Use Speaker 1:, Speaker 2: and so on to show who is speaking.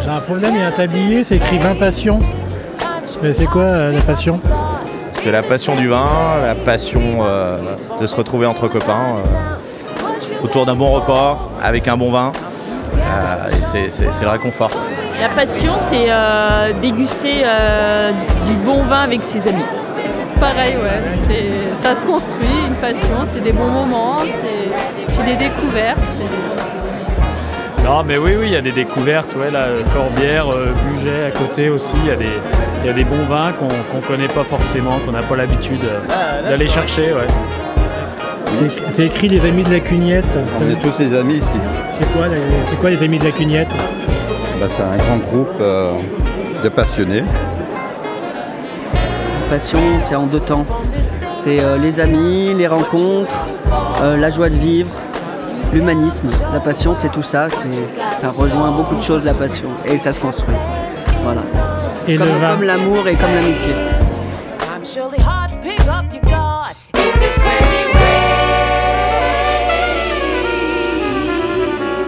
Speaker 1: J'ai un problème, il y a un tablier, c'est écrit 20 passions. Mais c'est quoi euh, la passion?
Speaker 2: C'est la passion du vin, la passion euh, de se retrouver entre copains euh, autour d'un bon repas, avec un bon vin. Euh, et c'est- c'est c'est le réconfort. ça.
Speaker 3: La passion, c'est euh, déguster euh, du bon vin avec ses amis.
Speaker 4: C'est pareil, ouais. C'est, ça se construit, une passion, c'est des bons moments, c'est des découvertes.
Speaker 5: Non, mais oui, oui, il y a des découvertes. Ouais, là, euh, Corbière, euh, Buget à côté aussi. Il y a des, il y a des bons vins qu'on qu'on connaît pas forcément, qu'on n'a pas l'habitude euh, d'aller chercher. Ouais.
Speaker 1: C'est- écrit les amis de la cugnette.
Speaker 6: On est tous des amis ici.
Speaker 1: C'est quoi, les- c'est quoi les amis de la cugnette?
Speaker 6: Bah, c'est un grand groupe euh, de passionnés.
Speaker 7: passion, c'est en deux temps. C'est euh, les amis, les rencontres, euh, la joie de vivre, l'humanisme. La passion, c'est tout ça. c'est- Ça rejoint beaucoup de choses, la passion. Et ça se construit. Voilà.
Speaker 1: Et
Speaker 7: comme l'amour et comme l'amitié.